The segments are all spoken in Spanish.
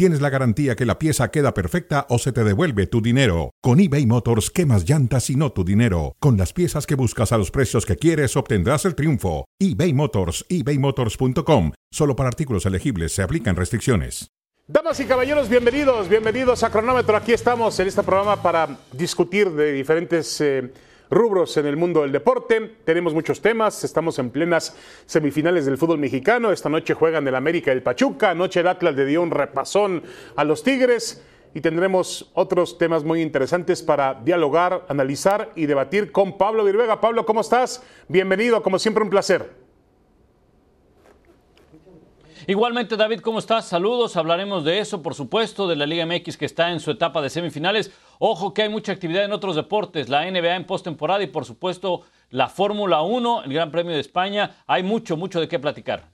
tienes la garantía que la pieza queda perfecta o se te devuelve tu dinero. Con eBay Motors, quemas llantas y no tu dinero. Con las piezas que buscas a los precios que quieres, obtendrás el triunfo. eBay Motors, ebaymotors.com. Solo para artículos elegibles se aplican restricciones. Damas y caballeros, bienvenidos, bienvenidos a Cronómetro. Aquí estamos en este programa para discutir de diferentes eh, rubros en el mundo del deporte. Tenemos muchos temas, estamos en plenas semifinales del fútbol mexicano. Esta noche juegan el América y el Pachuca, anoche el Atlas le dio un repasón a los Tigres y tendremos otros temas muy interesantes para dialogar, analizar y debatir con Pablo Viruega. Pablo, ¿cómo estás? Bienvenido, como siempre un placer. Igualmente, David, ¿cómo estás? Saludos, hablaremos de eso, por supuesto, de la Liga MX que está en su etapa de semifinales. Ojo que hay mucha actividad en otros deportes, la NBA en postemporada y, por supuesto, la Fórmula 1, el Gran Premio de España. Hay mucho, mucho de qué platicar.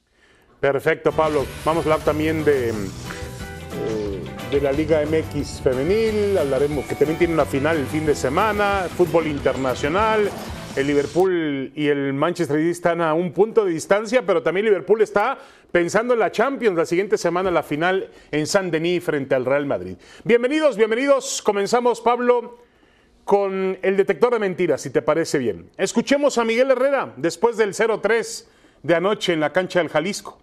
Perfecto, Pablo. Vamos a hablar también de, eh, de la Liga MX femenil, hablaremos que también tiene una final el fin de semana, fútbol internacional, el Liverpool y el Manchester City están a un punto de distancia, pero también Liverpool está pensando en la Champions la siguiente semana, la final en San Denis frente al Real Madrid. Bienvenidos, bienvenidos. Comenzamos, Pablo, con el detector de mentiras, si te parece bien. Escuchemos a Miguel Herrera después del 0-3 de anoche en la cancha del Jalisco.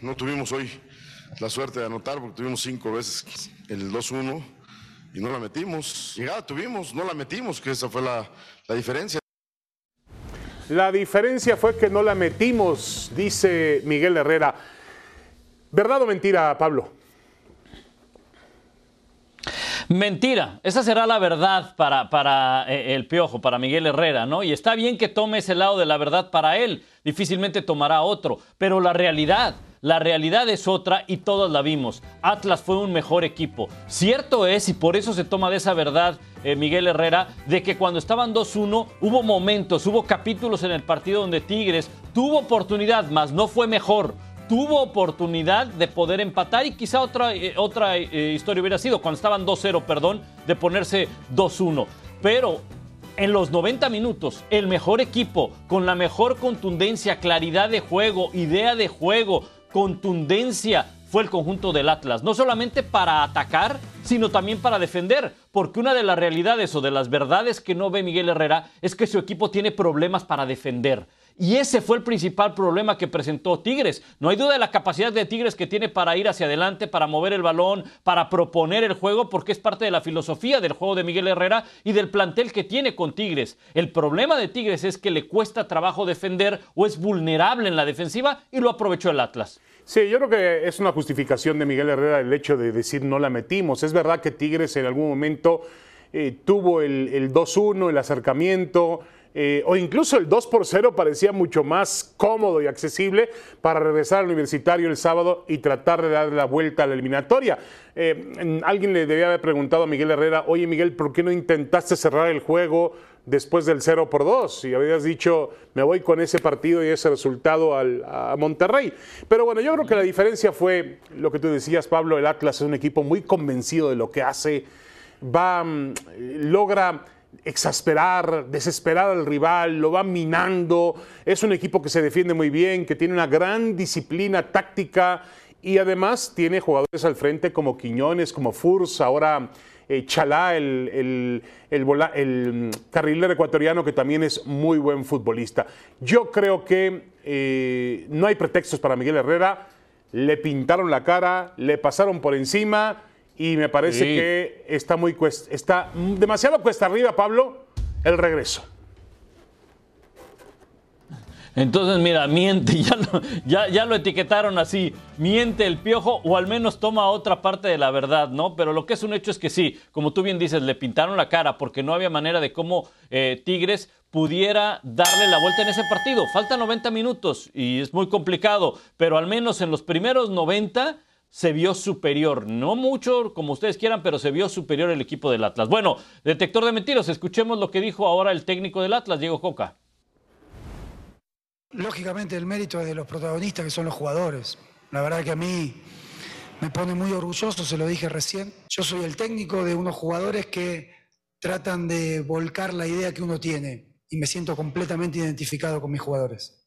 No tuvimos hoy la suerte de anotar porque tuvimos cinco veces el 2-1 y no la metimos. Llegada tuvimos, no la metimos, que esa fue la, la diferencia. La diferencia fue que no la metimos, dice Miguel Herrera. ¿Verdad o mentira, Pablo? Mentira, esa será la verdad para, para eh, el Piojo, para Miguel Herrera, ¿no? Y está bien que tome ese lado de la verdad para él, difícilmente tomará otro, pero la realidad, la realidad es otra y todos la vimos. Atlas fue un mejor equipo. Cierto es, y por eso se toma de esa verdad eh, Miguel Herrera, de que cuando estaban 2-1 hubo momentos, hubo capítulos en el partido donde Tigres tuvo oportunidad, mas no fue mejor tuvo oportunidad de poder empatar y quizá otra, eh, otra eh, historia hubiera sido cuando estaban 2-0, perdón, de ponerse 2-1. Pero en los 90 minutos, el mejor equipo, con la mejor contundencia, claridad de juego, idea de juego, contundencia, fue el conjunto del Atlas. No solamente para atacar, sino también para defender. Porque una de las realidades o de las verdades que no ve Miguel Herrera es que su equipo tiene problemas para defender. Y ese fue el principal problema que presentó Tigres. No hay duda de la capacidad de Tigres que tiene para ir hacia adelante, para mover el balón, para proponer el juego, porque es parte de la filosofía del juego de Miguel Herrera y del plantel que tiene con Tigres. El problema de Tigres es que le cuesta trabajo defender o es vulnerable en la defensiva y lo aprovechó el Atlas. Sí, yo creo que es una justificación de Miguel Herrera el hecho de decir no la metimos. Es verdad que Tigres en algún momento eh, tuvo el, el 2-1, el acercamiento, eh, o incluso el 2 por 0 parecía mucho más cómodo y accesible para regresar al universitario el sábado y tratar de dar la vuelta a la eliminatoria. Eh, alguien le debía haber preguntado a Miguel Herrera, oye Miguel, ¿por qué no intentaste cerrar el juego después del 0 por 2? Y habías dicho, me voy con ese partido y ese resultado al, a Monterrey. Pero bueno, yo creo que la diferencia fue lo que tú decías, Pablo, el Atlas es un equipo muy convencido de lo que hace, va, mm, logra exasperar, desesperar al rival, lo va minando. Es un equipo que se defiende muy bien, que tiene una gran disciplina táctica y además tiene jugadores al frente como Quiñones, como Furs, ahora eh, Chalá, el, el, el, carrilero ecuatoriano que también es muy buen futbolista. Yo creo que eh, no hay pretextos para Miguel Herrera. Le pintaron la cara, le pasaron por encima y me parece que está muy está demasiado cuesta arriba, Pablo, el regreso. Entonces, mira, miente, ya lo, ya, ya lo etiquetaron así, miente el piojo o al menos toma otra parte de la verdad, ¿no? Pero lo que es un hecho es que sí, como tú bien dices, le pintaron la cara porque no había manera de cómo eh, Tigres pudiera darle la vuelta en ese partido. Faltan 90 minutos y es muy complicado, pero al menos en los primeros 90 se vio superior. No mucho, como ustedes quieran, pero se vio superior el equipo del Atlas. Bueno, detector de mentiras, escuchemos lo que dijo ahora el técnico del Atlas, Diego Coca. Lógicamente el mérito es de los protagonistas, que son los jugadores. La verdad que a mí me pone muy orgulloso, se lo dije recién. Yo soy el técnico de unos jugadores que tratan de volcar la idea que uno tiene y me siento completamente identificado con mis jugadores.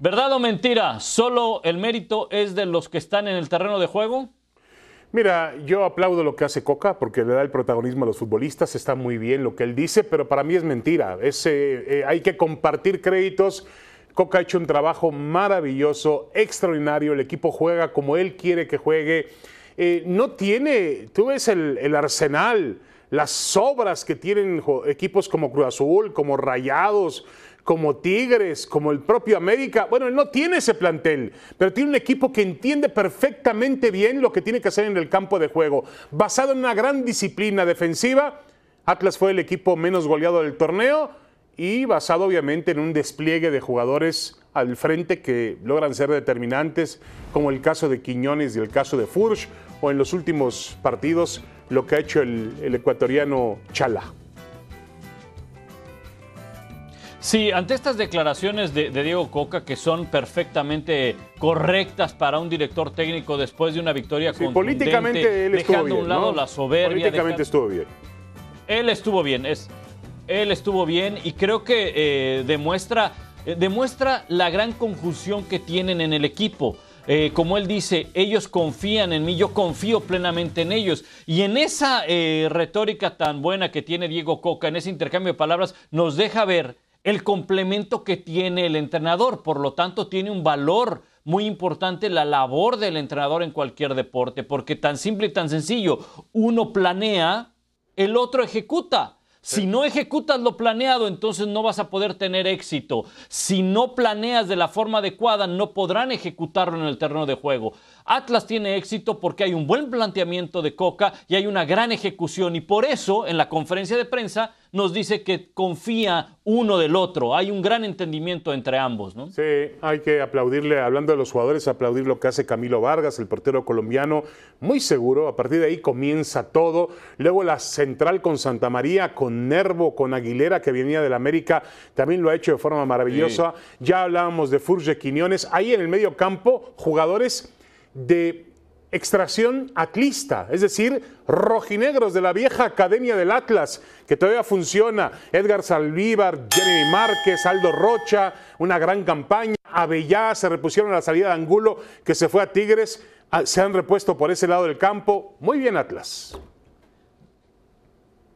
¿Verdad o mentira? ¿Solo el mérito es de los que están en el terreno de juego? Mira, yo aplaudo lo que hace Coca porque le da el protagonismo a los futbolistas, está muy bien lo que él dice, pero para mí es mentira. Eh, hay que compartir créditos. Coca ha hecho un trabajo maravilloso, extraordinario, el equipo juega como él quiere que juegue. Eh, no tiene, tú ves el arsenal, las obras que tienen equipos como Cruz Azul, como Rayados, como Tigres, como el propio América. Bueno, él no tiene ese plantel, pero tiene un equipo que entiende perfectamente bien lo que tiene que hacer en el campo de juego. Basado en una gran disciplina defensiva, Atlas fue el equipo menos goleado del torneo y basado obviamente en un despliegue de jugadores al frente que logran ser determinantes, como el caso de Quiñones y el caso de Furch, o en los últimos partidos lo que ha hecho el, el ecuatoriano Chala. Sí, ante estas declaraciones de, Diego Coca que son perfectamente correctas para un director técnico después de una victoria sí, políticamente él dejando a un lado la soberbia. Políticamente estuvo bien. Él estuvo bien, es, él estuvo bien y creo que eh, demuestra, eh, demuestra la gran conjunción que tienen en el equipo. Eh, como él dice, ellos confían en mí, yo confío plenamente en ellos. Y en esa retórica tan buena que tiene Diego Coca, en ese intercambio de palabras, nos deja ver el complemento que tiene el entrenador. Por lo tanto, tiene un valor muy importante la labor del entrenador en cualquier deporte, porque tan simple y tan sencillo, uno planea, el otro ejecuta. Si no ejecutas lo planeado, entonces no vas a poder tener éxito. Si no planeas de la forma adecuada, no podrán ejecutarlo en el terreno de juego. Atlas tiene éxito porque hay un buen planteamiento de Coca y hay una gran ejecución y por eso en la conferencia de prensa nos dice que confía uno del otro. Hay un gran entendimiento entre ambos, ¿no? Sí, hay que aplaudirle, hablando de los jugadores, aplaudir lo que hace Camilo Vargas, el portero colombiano, muy seguro. A partir de ahí comienza todo. Luego la central con Santa María, con Nervo, con Aguilera, que venía del América, también lo ha hecho de forma maravillosa. Ya hablábamos de Furge Quiñones. Ahí en el medio campo, jugadores de extracción atlista, es decir, rojinegros de la vieja Academia del Atlas, que todavía funciona. Edgar Salvívar, Jeremy Márquez, Aldo Rocha, una gran campaña. Avellá se repusieron a la salida de Angulo, que se fue a Tigres, ah, se han repuesto por ese lado del campo. Muy bien, Atlas.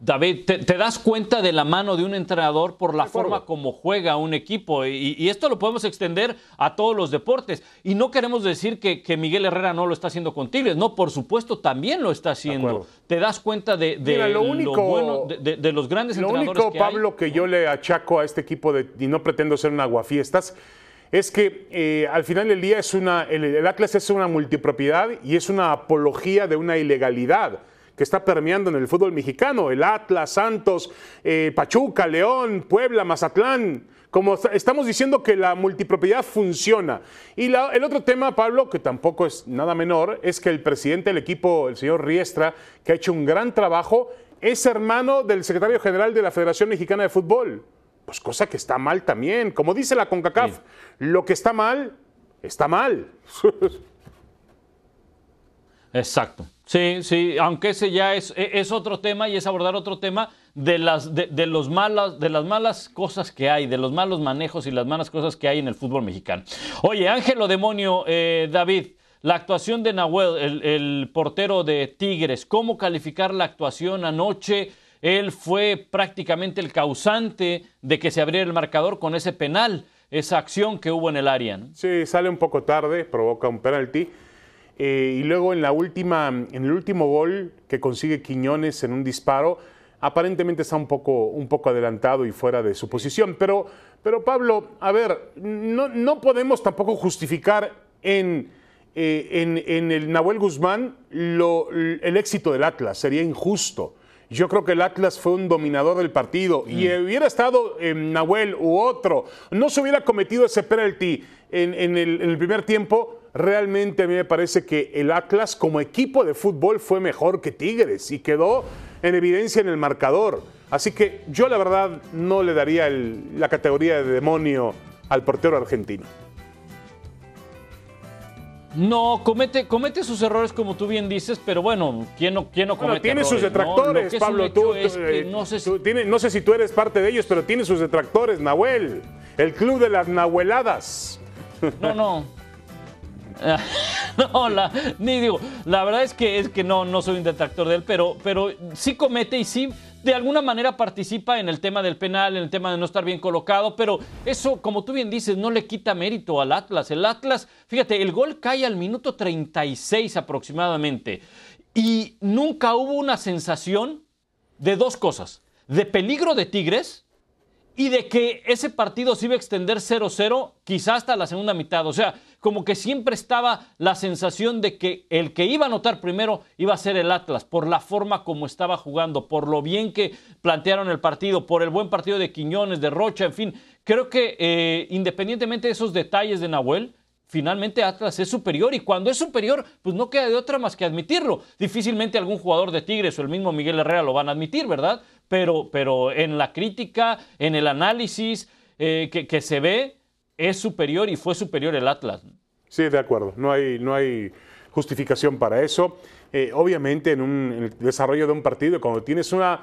David, te, das cuenta de la mano de un entrenador por la forma como juega un equipo y, esto lo podemos extender a todos los deportes. Y no queremos decir que, Miguel Herrera no lo está haciendo con Tigres, no, por supuesto también lo está haciendo. te das cuenta de, lo, bueno, de, los grandes entrenadores. Lo único, Pablo, que yo le achaco a este equipo y no pretendo ser un aguafiestas, es que eh, al final del día es una, el Atlas es una multipropiedad y es una apología de una ilegalidad que está permeando en el fútbol mexicano, el Atlas, Santos, eh, Pachuca, León, Puebla, Mazatlán. Como estamos diciendo que la multipropiedad funciona. Y el otro tema, Pablo, que tampoco es nada menor, es que el presidente del equipo, el señor Riestra, que ha hecho un gran trabajo, es hermano del secretario general de la Federación Mexicana de Fútbol. Pues cosa que está mal también. Como dice la CONCACAF, lo que está mal, está mal. Exacto. Sí, sí, aunque ese ya es, e, es otro tema y es abordar otro tema de las, de, los malas, de las malas cosas que hay, de los malos manejos y las malas cosas que hay en el fútbol mexicano. Oye, Ángelo Demonio, eh, David, la actuación de Nahuel, el, portero de Tigres, ¿cómo calificar la actuación anoche? Él fue prácticamente el causante de que se abriera el marcador con ese penal, esa acción que hubo en el área. Sí, sale un poco tarde, provoca un penalti eh, y luego en, la última, en el último gol que consigue Quiñones en un disparo, aparentemente está un poco, un poco adelantado y fuera de su posición. Pero, pero Pablo, a ver, no, no podemos tampoco justificar en, eh, en, en, el Nahuel Guzmán lo, el éxito del Atlas, sería injusto. Yo creo que el Atlas fue un dominador del partido y Mm. hubiera estado Nahuel u otro, no se hubiera cometido ese penalti en, en el, en el primer tiempo. Realmente a mí me parece que el Atlas como equipo de fútbol fue mejor que Tigres y quedó en evidencia en el marcador. Así que yo la verdad no le daría el- la categoría de demonio al portero argentino. No, comete, comete sus errores como tú bien dices, pero bueno, ¿quién no, quién no Bueno, comete tiene sus errores, detractores, Pablo. Tú, es tú, que eh, no sé si- tú no sé si tú eres parte de ellos, pero tiene sus detractores, Nahuel. El club de las nahueladas. No, no. No, la, ni digo, la verdad es que es que no, no soy un detractor de él, pero, pero sí comete y sí de alguna manera participa en el tema del penal, en el tema de no estar bien colocado, pero eso, como tú bien dices, no le quita mérito al Atlas. El Atlas, fíjate, el gol cae al minuto 36 aproximadamente y nunca hubo una sensación de dos cosas, de peligro de Tigres y de que ese partido se iba a extender 0-0 quizás hasta la segunda mitad. O sea, como que siempre estaba la sensación de que el que iba a anotar primero iba a ser el Atlas, por la forma como estaba jugando, por lo bien que plantearon el partido, por el buen partido de Quiñones, de Rocha, en fin. Creo que eh, independientemente de esos detalles de Nahuel, finalmente Atlas es superior y cuando es superior, pues no queda de otra más que admitirlo. Difícilmente algún jugador de Tigres o el mismo Miguel Herrera lo van a admitir, ¿verdad? Pero, pero en la crítica, en el análisis eh, que, que se ve, es superior y fue superior el Atlas. Sí, de acuerdo. No hay, no hay justificación para eso. Eh, obviamente, en, un, en el desarrollo de un partido, cuando tienes una,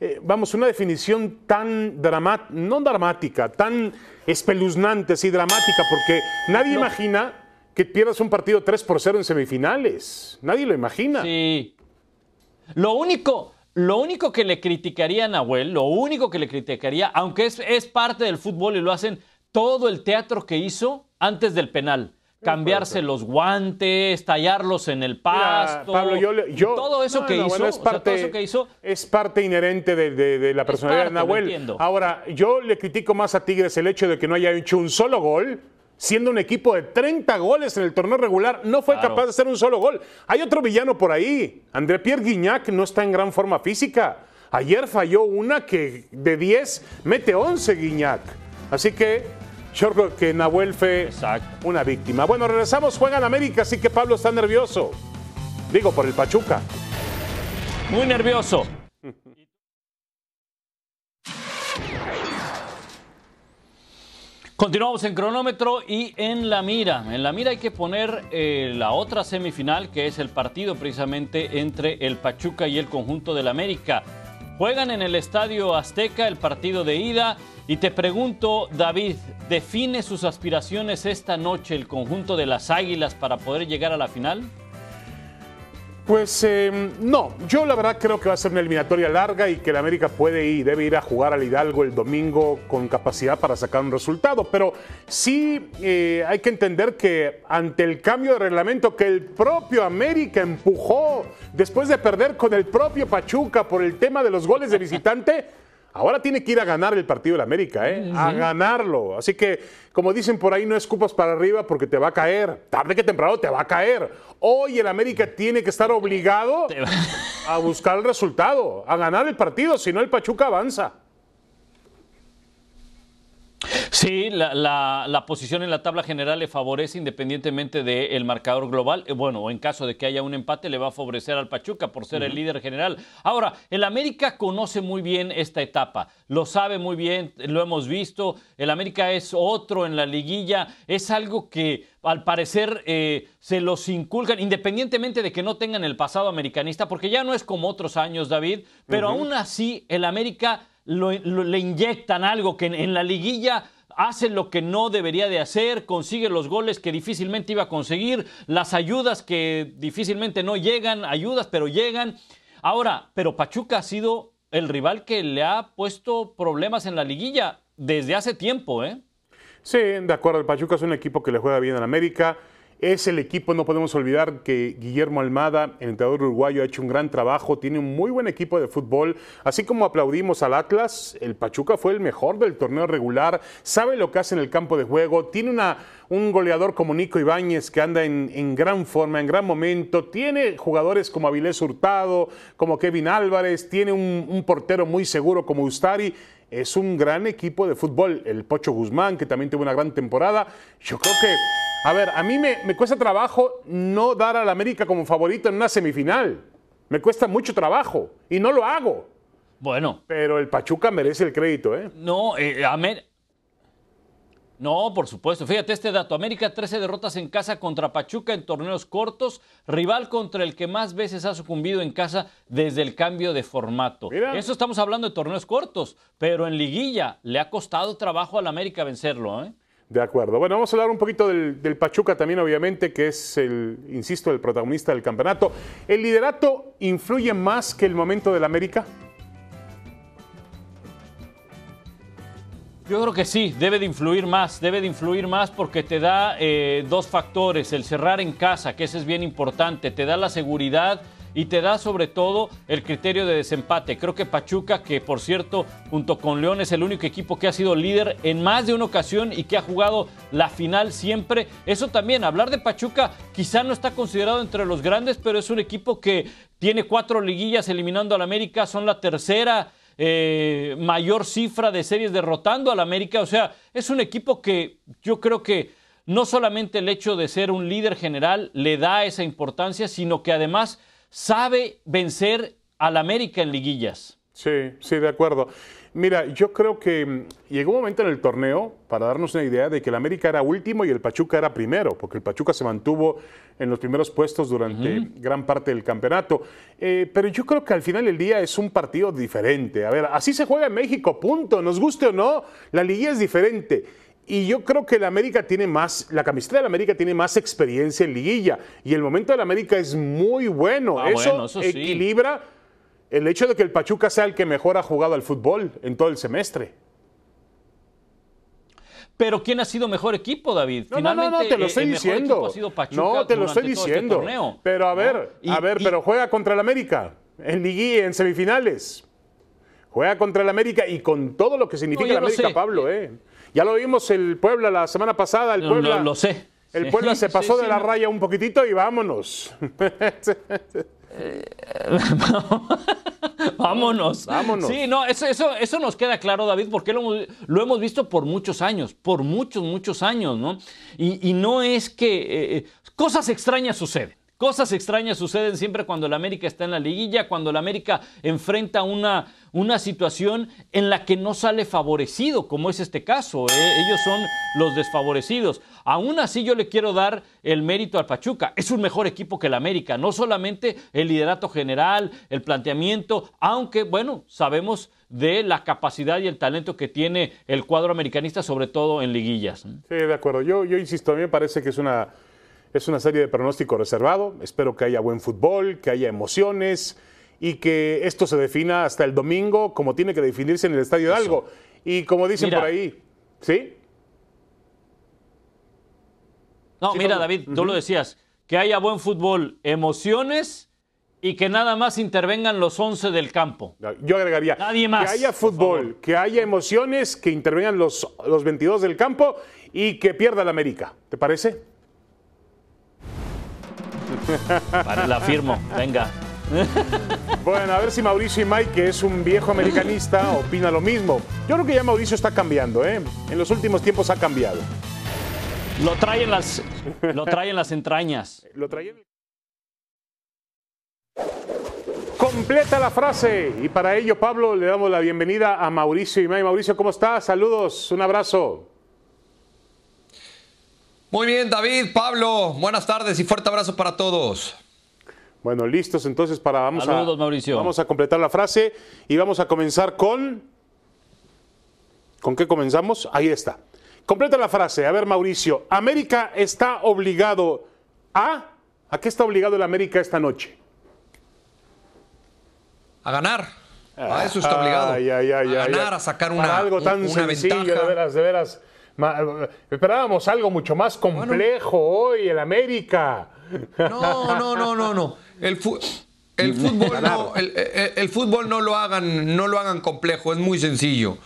eh, vamos, una definición tan dramática, no dramática, tan espeluznante, sí, dramática, porque nadie imagina que pierdas un partido 3 por 0 en semifinales. Nadie lo imagina. Sí. Lo único, lo único que le criticaría a Nahuel, lo único que le criticaría, aunque es, es parte del fútbol y lo hacen todo el teatro que hizo antes del penal. Cambiarse los guantes, tallarlos en el Mira, pasto. Pablo, yo, yo- todo eso no, que no, hizo, bueno, es o sea, parte, todo eso que hizo, es parte inherente de, de- de la personalidad parte, de Nahuel. Ahora, yo le critico más a Tigres el hecho de que no haya hecho un solo gol, siendo un equipo de 30 goles en el torneo regular, no fue Claro. capaz de hacer un solo gol. Hay otro villano por ahí. André Pierre Guignac no está en gran forma física. Ayer falló una que de 10 mete 11 Guignac. Así que yo creo que Nahuel fue Exacto. una víctima. Bueno, regresamos, juegan América, así que Pablo está nervioso. Digo, por el Pachuca. muy nervioso. Continuamos en cronómetro y en la mira. En la mira hay que poner eh, la otra semifinal, que es el partido precisamente entre el Pachuca y el conjunto del América. Juegan en el Estadio Azteca el partido de ida y te pregunto, David, ¿define sus aspiraciones esta noche el conjunto de las Águilas para poder llegar a la final? Pues eh, no, yo la verdad creo que va a ser una eliminatoria larga y que el América puede y debe ir a jugar al Hidalgo el domingo con capacidad para sacar un resultado. Pero sí eh, hay que entender que ante el cambio de reglamento que el propio América empujó después de perder con el propio Pachuca por el tema de los goles de visitante, ahora tiene que ir a ganar el partido del América, ¿eh? a ganarlo. Así que, como dicen por ahí, no escupas para arriba porque te va a caer. Tarde que temprano te va a caer. Hoy el América tiene que estar obligado a buscar el resultado, a ganar el partido, si no el Pachuca avanza. Sí, la, la- la posición en la tabla general le favorece independientemente del marcador global. Eh, Bueno, o en caso de que haya un empate, le va a favorecer al Pachuca por ser el líder general. Ahora, el América conoce muy bien esta etapa, lo sabe muy bien, lo hemos visto. El América es otro en la liguilla, es algo que al parecer eh, se los inculcan, independientemente de que no tengan el pasado americanista, porque ya no es como otros años, David, pero aún así el América lo- lo- le inyectan algo que en, en la liguilla hace lo que no debería de hacer, consigue los goles que difícilmente iba a conseguir, las ayudas que difícilmente no llegan, ayudas pero llegan. Ahora, pero Pachuca ha sido el rival que le ha puesto problemas en la liguilla desde hace tiempo, ¿eh? Sí, de acuerdo, el Pachuca es un equipo que le juega bien en América. Es el equipo, no podemos olvidar que Guillermo Almada, el entrenador uruguayo, ha hecho un gran trabajo, tiene un muy buen equipo de fútbol. Así como aplaudimos al Atlas, el Pachuca fue el mejor del torneo regular, sabe lo que hace en el campo de juego, tiene una, un goleador como Nico Ibáñez que anda en, gran forma, en gran momento, tiene jugadores como Avilés Hurtado, como Kevin Álvarez, tiene un, un portero muy seguro como Ustari es un gran equipo de fútbol. El Pocho Guzmán, que también tuvo una gran temporada. Yo creo que a ver, a mí me, cuesta trabajo no dar al América como favorito en una semifinal. Me cuesta mucho trabajo y no lo hago. Bueno. Pero el Pachuca merece el crédito, ¿eh? No, eh, América. No, por supuesto. Fíjate este dato. América 13 derrotas en casa contra Pachuca en torneos cortos, rival contra el que más veces ha sucumbido en casa desde el cambio de formato. Eso estamos hablando de torneos cortos, pero en liguilla le ha costado trabajo al América vencerlo. ¿eh? De acuerdo. Bueno, vamos a hablar un poquito del, Pachuca también, obviamente, que es el, insisto, el protagonista del campeonato. ¿El liderato influye más que el momento del América? Yo creo que sí, debe de influir más, debe de influir más porque te da eh, dos factores, el cerrar en casa, que ese es bien importante, te da la seguridad y te da sobre todo el criterio de desempate. Creo que Pachuca, que por cierto, junto con León es el único equipo que ha sido líder en más de una ocasión y que ha jugado la final siempre. Eso también, hablar de Pachuca quizá no está considerado entre los grandes, pero es un equipo que tiene cuatro liguillas eliminando al América, son la tercera. Eh, mayor cifra de series derrotando al América. O sea, es un equipo que yo creo que no solamente el hecho de ser un líder general le da esa importancia, sino que además sabe vencer al América en liguillas. Sí, sí, de acuerdo. Mira, yo creo que mm, llegó un momento en el torneo, para darnos una idea, de que el América era último y el Pachuca era primero, porque el Pachuca se mantuvo en los primeros puestos durante gran parte del campeonato. Eh, pero yo creo que al final del día es un partido diferente. A ver, así se juega en México, punto. Nos guste o no, la liguilla es diferente. Y yo creo que el América tiene más, la camiseta del América tiene más experiencia en liguilla. Y el momento del América es muy bueno. Ah, eso, equilibra el hecho de que el Pachuca sea el que mejor ha jugado al fútbol en todo el semestre. Pero ¿quién ha sido mejor equipo, David? No, no, no, te lo estoy diciendo. no, te lo estoy este diciendo. pero a ver, a ver, pero juega contra el América en liguilla, en semifinales. Juega contra el América y con todo lo que significa el América, Pablo, ¿eh? Ya lo vimos el Puebla la semana pasada, el Puebla. Lo, sé. El Puebla se pasó de la raya un poquitito y vámonos. Vámonos. Vámonos. Sí, no, eso, eso, eso, nos queda claro, David, porque lo, lo, hemos visto por muchos años, por muchos, muchos años, ¿no? Y, no es que eh, eh, cosas extrañas suceden. Cosas extrañas suceden siempre cuando el América está en la liguilla, cuando el América enfrenta una, una situación en la que no sale favorecido, como es este caso. ¿eh? Ellos son los desfavorecidos. Aún así yo le quiero dar el mérito al Pachuca. Es un mejor equipo que el América. No solamente el liderato general, el planteamiento, aunque, bueno, sabemos de la capacidad y el talento que tiene el cuadro americanista, sobre todo en liguillas. Sí, de acuerdo. Yo, yo insisto, a mí me parece que es una es una serie de pronóstico reservado. Espero que haya buen fútbol, que haya emociones y que esto se defina hasta el domingo como tiene que definirse en el Estadio de Algo. Y como dicen por ahí, ¿sí? No, mira, David, tú lo decías, que haya buen fútbol, emociones y que nada más intervengan los 11 del campo. Yo agregaría Nadie más, que haya fútbol, que haya emociones, que intervengan los, los 22 del campo y que pierda la América. ¿Te parece? Vale, la firmo, venga. Bueno, a ver si Mauricio y Mike, que es un viejo americanista, opina lo mismo. Yo creo que ya Mauricio está cambiando, ¿eh? En los últimos tiempos ha cambiado. Lo traen las, lo traen las entrañas. Lo traen. Completa la frase. Y para ello, Pablo, le damos la bienvenida a Mauricio y Mike. Mauricio, ¿cómo estás? Saludos, un abrazo. Muy bien, David, Pablo, buenas tardes y fuerte abrazo para todos. Bueno, listos entonces para vamos Saludos, Mauricio. Vamos a completar la frase y vamos a comenzar con ¿Con qué comenzamos? Ahí está. Completa la frase. A ver, Mauricio, América está obligado a ¿A qué está obligado el América esta noche? A ganar. A eso está obligado. a ganar, a sacar una, algo tan sencillo, de veras, de veras esperábamos algo mucho más complejo hoy, el América. No, no, no, no, no. El, el fútbol no, el, fútbol no lo hagan, no lo hagan complejo, es muy sencillo.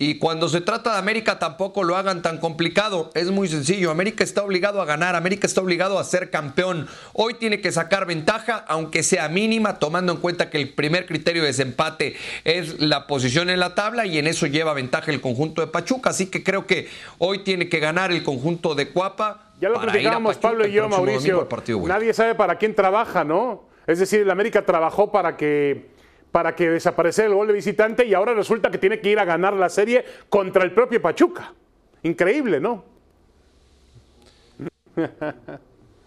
Y cuando se trata de América tampoco lo hagan tan complicado. Es muy sencillo. América está obligado a ganar. América está obligado a ser campeón. Hoy tiene que sacar ventaja, aunque sea mínima, tomando en cuenta que el primer criterio de desempate es la posición en la tabla y en eso lleva ventaja el conjunto de Pachuca. Así que creo que hoy tiene que ganar el conjunto de Cuapa. Ya lo platicábamos Pablo y yo, Mauricio. Nadie sabe para quién trabaja, ¿no? Es decir, el América trabajó para que para que desapareciera el gol de visitante y ahora resulta que tiene que ir a ganar la serie contra el propio Pachuca. Increíble, ¿no?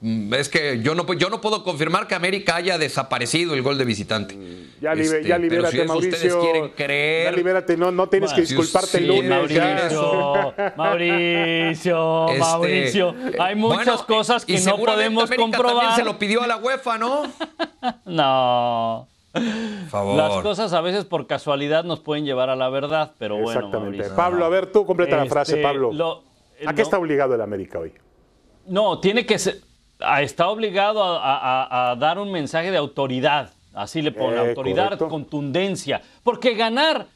Mm, es que yo no, yo no puedo confirmar que América haya desaparecido el gol de visitante. Ya, este, ya libérate, si Mauricio. Ustedes quieren creer. Ya libérate, no, no tienes que disculparte el lunes. Mauricio, Mauricio, este, Mauricio. Hay muchas cosas que no podemos América comprobar. También se lo pidió a la UEFA, ¿no? no. Favor. Las cosas a veces por casualidad nos pueden llevar a la verdad, pero bueno. Exactamente. Pablo, a ver, tú completa la frase, este, Pablo. ¿A qué está obligado el América hoy? No, tiene que ser. Está obligado a, dar un mensaje de autoridad. Así le pone, eh, autoridad, contundencia. Porque ganar,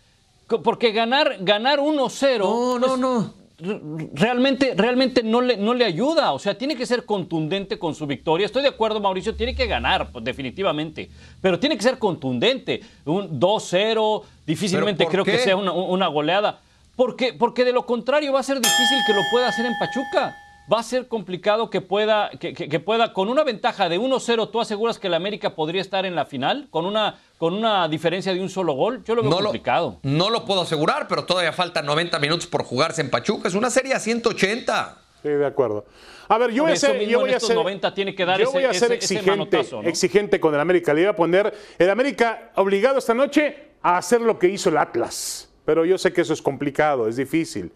porque ganar, ganar 1-0. No, no, no realmente, realmente no le, no le ayuda. O sea, tiene que ser contundente con su victoria. Estoy de acuerdo, Mauricio, tiene que ganar, pues, definitivamente. Pero tiene que ser contundente. Un 2-0, difícilmente creo que sea una, una goleada. Porque, porque de lo contrario va a ser difícil que lo pueda hacer en Pachuca va a ser complicado que pueda, que, pueda, con una ventaja de 1-0, ¿tú aseguras que el América podría estar en la final? Con una, con una diferencia de un solo gol, yo lo veo complicado. no lo puedo asegurar, pero todavía faltan 90 minutos por jugarse en Pachuca. Es una serie a 180. Sí, de acuerdo. A ver, yo voy a ser, yo voy a ser, 90 tiene que dar yo voy a ser exigente, exigente con el América. Le iba a poner el América obligado esta noche a hacer lo que hizo el Atlas. Pero yo sé que eso es complicado, es difícil.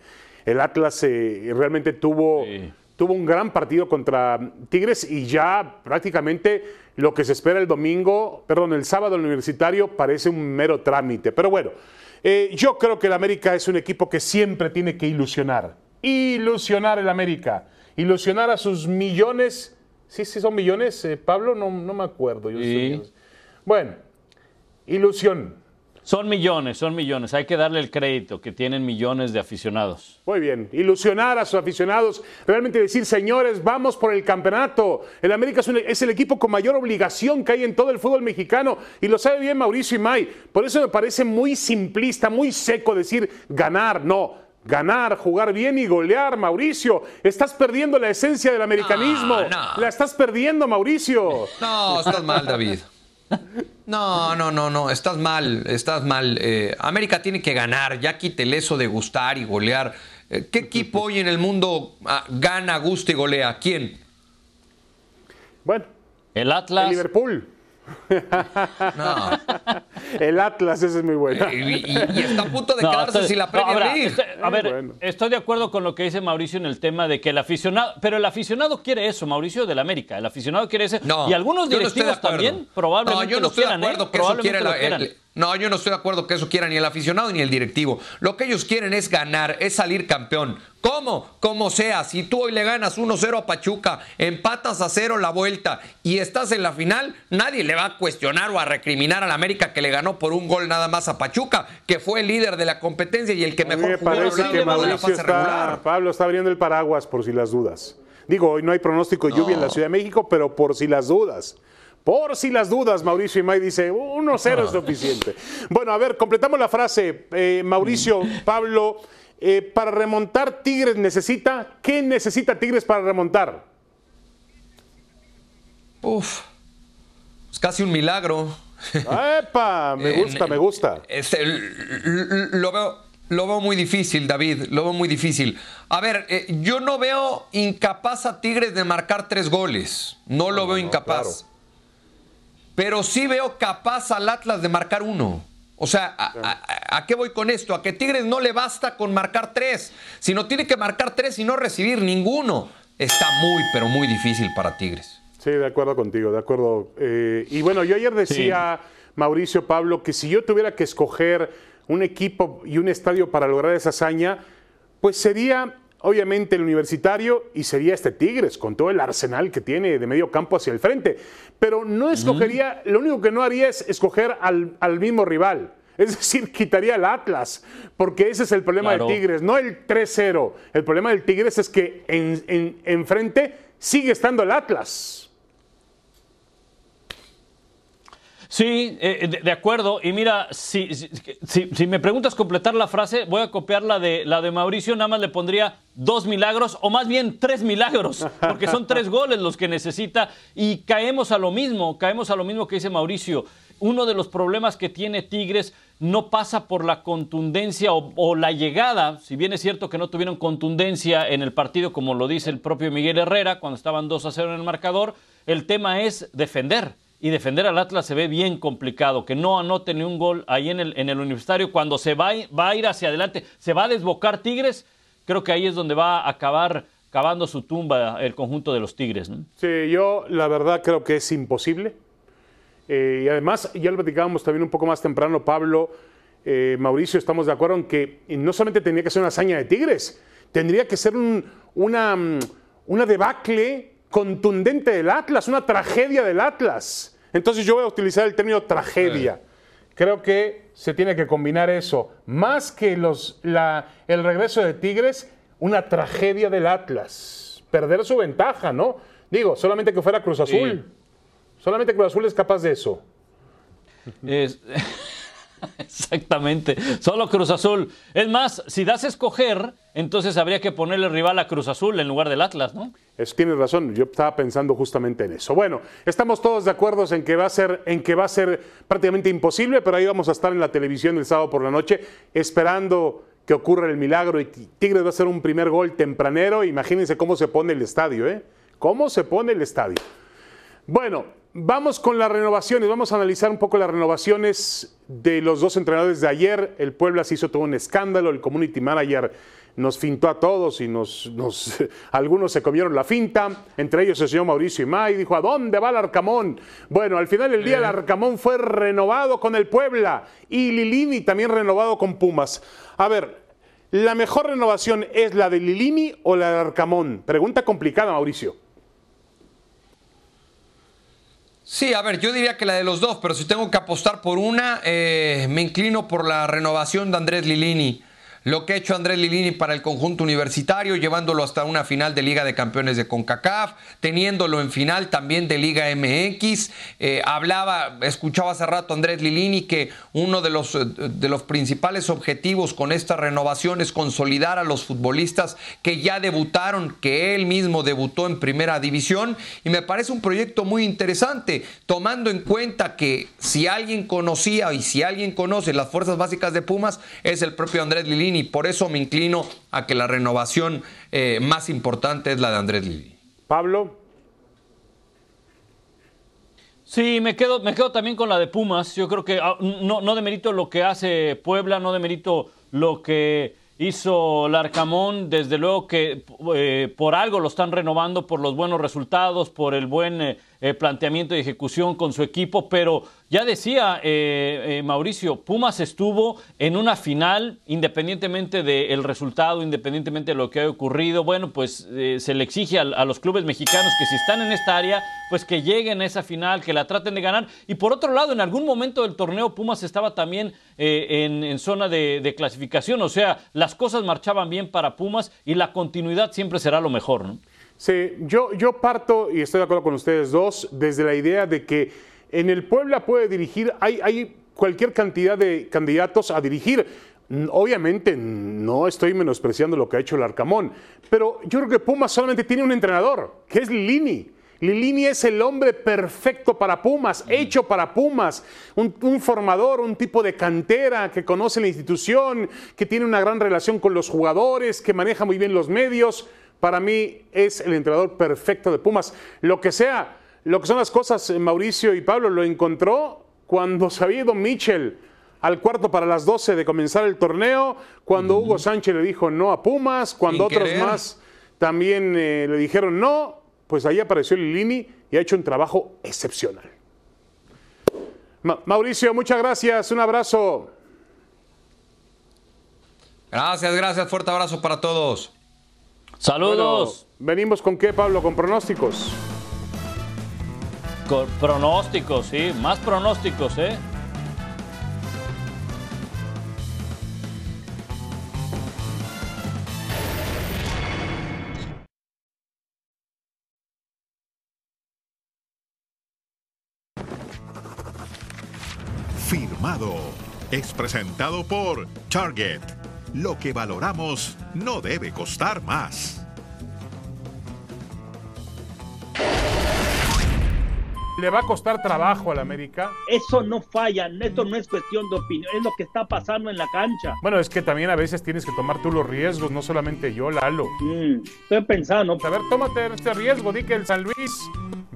El Atlas eh, realmente tuvo, tuvo un gran partido contra Tigres y ya prácticamente lo que se espera el domingo, perdón, el sábado universitario parece un mero trámite. Pero bueno, eh, yo creo que el América es un equipo que siempre tiene que ilusionar. Ilusionar el América. Ilusionar a sus millones. Sí, sí, son millones, eh, Pablo, no, no me acuerdo. Yo Bueno, ilusión. Son millones, son millones. Hay que darle el crédito que tienen millones de aficionados. Muy bien, ilusionar a sus aficionados, realmente decir, señores, vamos por el campeonato. El América es, el equipo con mayor obligación que hay en todo el fútbol mexicano y lo sabe bien Mauricio y May. Por eso me parece muy simplista, muy seco decir ganar, no. Ganar, jugar bien y golear, Mauricio. Estás perdiendo la esencia del americanismo. La estás perdiendo, Mauricio. No, estás mal, David. No, no, no, no, estás mal, estás mal. Eh, América tiene que ganar, ya quítele eso de gustar y golear. Eh, ¿Qué equipo hoy en el mundo ah, gana, gusta y golea? ¿Quién? Bueno, el Atlas. El Liverpool. No. El Atlas, ese es muy bueno. Y, está a punto de quedarse si la Premier a ver, estoy de acuerdo con lo que dice Mauricio en el tema de que el aficionado, pero el aficionado quiere eso, Mauricio del América. El aficionado quiere eso. y algunos directivos también probablemente no, yo no estoy De acuerdo ¿eh? que eso quiere no, yo no estoy de acuerdo que eso quiera ni el aficionado ni el directivo. Lo que ellos quieren es ganar, es salir campeón. ¿Cómo? Como sea. Si tú hoy le ganas 1-0 a Pachuca, empatas a 0 la vuelta y estás en la final, nadie le va a cuestionar o a recriminar al América que le ganó por un gol nada más a Pachuca, que fue el líder de la competencia y el que mejor jugó la fase regular. Pablo está abriendo el paraguas por si las dudas. Digo, hoy no hay pronóstico de lluvia en la Ciudad de México, pero por si las dudas. Por si las dudas, Mauricio y May dice, 1-0 es suficiente. Bueno, a ver, completamos la frase. Eh, Mauricio, Pablo, eh, para remontar Tigres necesita, ¿qué necesita Tigres para remontar? Uf, es casi un milagro. ¡Epa! Me gusta, me gusta. Este, lo, veo, lo veo muy difícil, David, lo veo muy difícil. A ver, eh, yo no veo incapaz a Tigres de marcar tres goles. No lo veo incapaz pero sí veo capaz al Atlas de marcar uno. O sea, a, qué voy con esto? A que Tigres no le basta con marcar tres, sino tiene que marcar tres y no recibir ninguno. Está muy, pero muy difícil para Tigres. Sí, de acuerdo contigo, de acuerdo. Eh, y bueno, yo ayer decía, Mauricio Pablo, que si yo tuviera que escoger un equipo y un estadio para lograr esa hazaña, pues sería obviamente el universitario y sería este Tigres con todo el arsenal que tiene de medio campo hacia el frente. Pero no escogería, lo único que no haría es escoger al, al mismo rival. Es decir, quitaría el Atlas, porque ese es el problema Claro. del Tigres, no el 3-0. El problema del Tigres es que en, en- enfrente sigue estando el Atlas. Sí, eh, de, de acuerdo. Y mira, si, si, si- si me preguntas completar la frase, voy a copiar la de, la de Mauricio, nada más le pondría dos milagros, o más bien tres milagros, porque son tres goles los que necesita. Y caemos a lo mismo, caemos a lo mismo que dice Mauricio. Uno de los problemas que tiene Tigres no pasa por la contundencia o, o la llegada, si bien es cierto que no tuvieron contundencia en el partido, como lo dice el propio Miguel Herrera, cuando estaban 2 a 0 en el marcador, el tema es defender. Y defender al Atlas se ve bien complicado, que no anote ni un gol ahí en el, en el universitario. Cuando se va, va a ir hacia adelante, se va a desbocar Tigres, creo que ahí es donde va a acabar cavando su tumba el conjunto de los Tigres. Sí, yo la verdad creo que es imposible. Eh, y además, ya lo platicábamos también un poco más temprano, Pablo, eh, Mauricio, estamos de acuerdo en que no solamente tendría que ser una hazaña de Tigres, tendría que ser un- una, mm, una debacle contundente del Atlas, una tragedia del Atlas. Entonces yo voy a utilizar el término tragedia. Creo que se tiene que combinar eso. Más que los, la- el regreso de Tigres, una tragedia del Atlas. Perder su ventaja, ¿no? Digo, solamente que fuera Cruz Azul. Solamente Cruz Azul es capaz de eso. Es- Exactamente, solo Cruz Azul. Es más, si das a escoger, entonces habría que ponerle rival a Cruz Azul en lugar del Atlas, ¿no? Eso tienes razón, yo estaba pensando justamente en eso. Bueno, estamos todos de acuerdo en que va a ser, en que va a ser prácticamente imposible, pero ahí vamos a estar en la televisión el sábado por la noche esperando que ocurra el milagro y Tigres va a hacer un primer gol tempranero. Imagínense cómo se pone el estadio, ¿eh? ¿Cómo se pone el estadio? Bueno, vamos con las renovaciones. Vamos a analizar un poco las renovaciones de los dos entrenadores de ayer. El Puebla se hizo todo un escándalo. El community manager nos fintó a todos y nos, nos- algunos se comieron la finta. Entre ellos el señor Mauricio Imay dijo: ¿A dónde va el Arcamón? Bueno, al final del día el Arcamón fue renovado con el Puebla y Lilini también renovado con Pumas. A ver, ¿la mejor renovación es la de Lilini o la de Arcamón? Pregunta complicada, Mauricio. Sí, a ver, yo diría que la de los dos, pero si tengo que apostar por una, eh, me inclino por la renovación de Andrés Lilini. Lo que ha hecho Andrés Lilini para el conjunto universitario, llevándolo hasta una final de Liga de Campeones de CONCACAF, teniéndolo en final también de Liga MX. Eh, hablaba, escuchaba hace rato Andrés Lilini que uno de los, eh, de los principales objetivos con esta renovación es consolidar a los futbolistas que ya debutaron, que él mismo debutó en primera división. Y me parece un proyecto muy interesante, tomando en cuenta que si alguien conocía y si alguien conoce las fuerzas básicas de Pumas, es el propio Andrés Lilini. Por eso me inclino a que la renovación eh, más importante es la de Andrés Lilini. Pablo. Sí, me quedo, me quedo también con la de Pumas. Yo creo que ah, no, no demerito lo que hace Puebla, no demerito lo que hizo Larcamón. Desde luego que eh, por algo lo están renovando, por los buenos resultados, por el buen eh, eh, planteamiento y ejecución con su equipo. Pero ya decía eh, eh, Mauricio, Pumas estuvo en una final, independientemente del resultado, independientemente de lo que haya ocurrido. Bueno, pues se le exige a, los clubes mexicanos que si están en esta área, pues que lleguen a esa final, que la traten de ganar. Y por otro lado, en algún momento del torneo, Pumas estaba también en, en zona de, de clasificación. O sea, las cosas marchaban bien para Pumas y la continuidad siempre será lo mejor, ¿no? Sí, yo, yo parto, y estoy de acuerdo con ustedes dos, desde la idea de que en el Puebla puede dirigir, hay, hay cualquier cantidad de candidatos a dirigir. Mm, Obviamente no estoy menospreciando lo que ha hecho el Arcamón, pero yo creo que Pumas solamente tiene un entrenador, que es Lilini. Lilini es el hombre perfecto para Pumas, hecho para Pumas, un, un formador, un tipo de cantera que conoce la institución, que tiene una gran relación con los jugadores, que maneja muy bien los medios. Para mí es el entrenador perfecto de Pumas. Lo que sea, lo que son las cosas, eh, Mauricio y Pablo lo encontró cuando se había ido Mitchell al cuarto para las 12 de comenzar el torneo, cuando Hugo Sánchez le dijo no a Pumas, cuando Sin otros querer. más también eh, le dijeron no, pues ahí apareció Lilini y ha hecho un trabajo excepcional. Ma- Mauricio, muchas gracias, un abrazo. Gracias, gracias, fuerte abrazo para todos. Saludos. venimos con qué, Pablo, con pronósticos. Con pronósticos, sí, más pronósticos, ¿eh? Firmado. Es presentado por Target. Lo que valoramos no debe costar más. ¿Le va a costar trabajo al América? Eso no falla, esto no es cuestión de opinión, es lo que está pasando en la cancha. Bueno, es que también a veces tienes que tomar tú los riesgos, no solamente yo, Lalo. Mm, estoy pensando. A ver, tómate este riesgo, di que el San Luis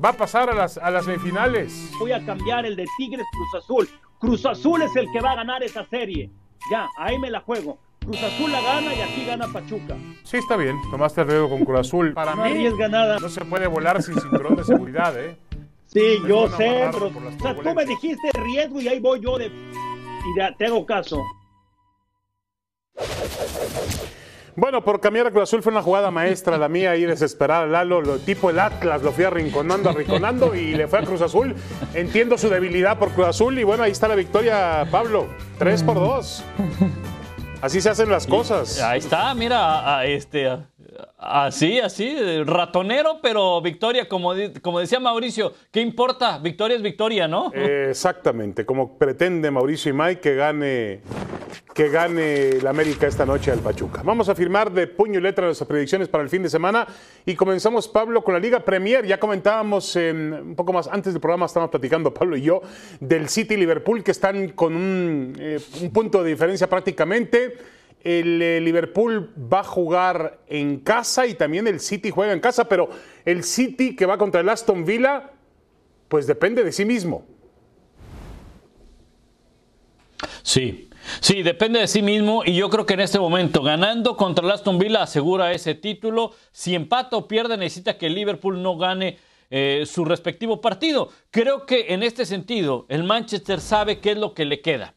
va a pasar a las, a las semifinales. Voy a cambiar el de Tigres Cruz Azul. Cruz Azul es el que va a ganar esa serie. Ya, ahí me la juego. Cruz Azul la gana y aquí gana Pachuca. Sí, está bien. Tomaste el riesgo con Cruz Azul. Para No mí, arriesga nada. no se puede volar sin cinturón de seguridad, ¿eh? Sí, yo sé, pero o sea, tú me dijiste riesgo y ahí voy yo de y de- te hago caso. Bueno, por cambiar a Cruz Azul fue una jugada maestra la mía ahí desesperada. Lalo, lo, tipo el Atlas, lo fui arrinconando, arrinconando y le fue a Cruz Azul. Entiendo su debilidad por Cruz Azul y bueno, ahí está la victoria, Pablo. Tres por dos. Así se hacen las cosas. Ahí está, mira, a- a este, a- así, así, ratonero, pero victoria, como, como decía Mauricio, ¿qué importa? Victoria es victoria, ¿no? Eh, Exactamente, como pretende Mauricio Imay que gane, que gane el América esta noche al Pachuca. Vamos a firmar de puño y letra nuestras predicciones para el fin de semana y comenzamos, Pablo, con la Liga Premier. Ya comentábamos en- un poco más antes del programa, estábamos platicando, Pablo y yo, del City y Liverpool que están con un, eh, un punto de diferencia prácticamente. El eh, Liverpool va a jugar en casa y también el City juega en casa, pero el City que va contra el Aston Villa, pues depende de sí mismo. Sí, sí, depende de sí mismo y yo creo que en este momento ganando contra el Aston Villa asegura ese título. Si empata o pierde necesita que el Liverpool no gane eh, su respectivo partido. Creo que en este sentido el Manchester sabe qué es lo que le queda.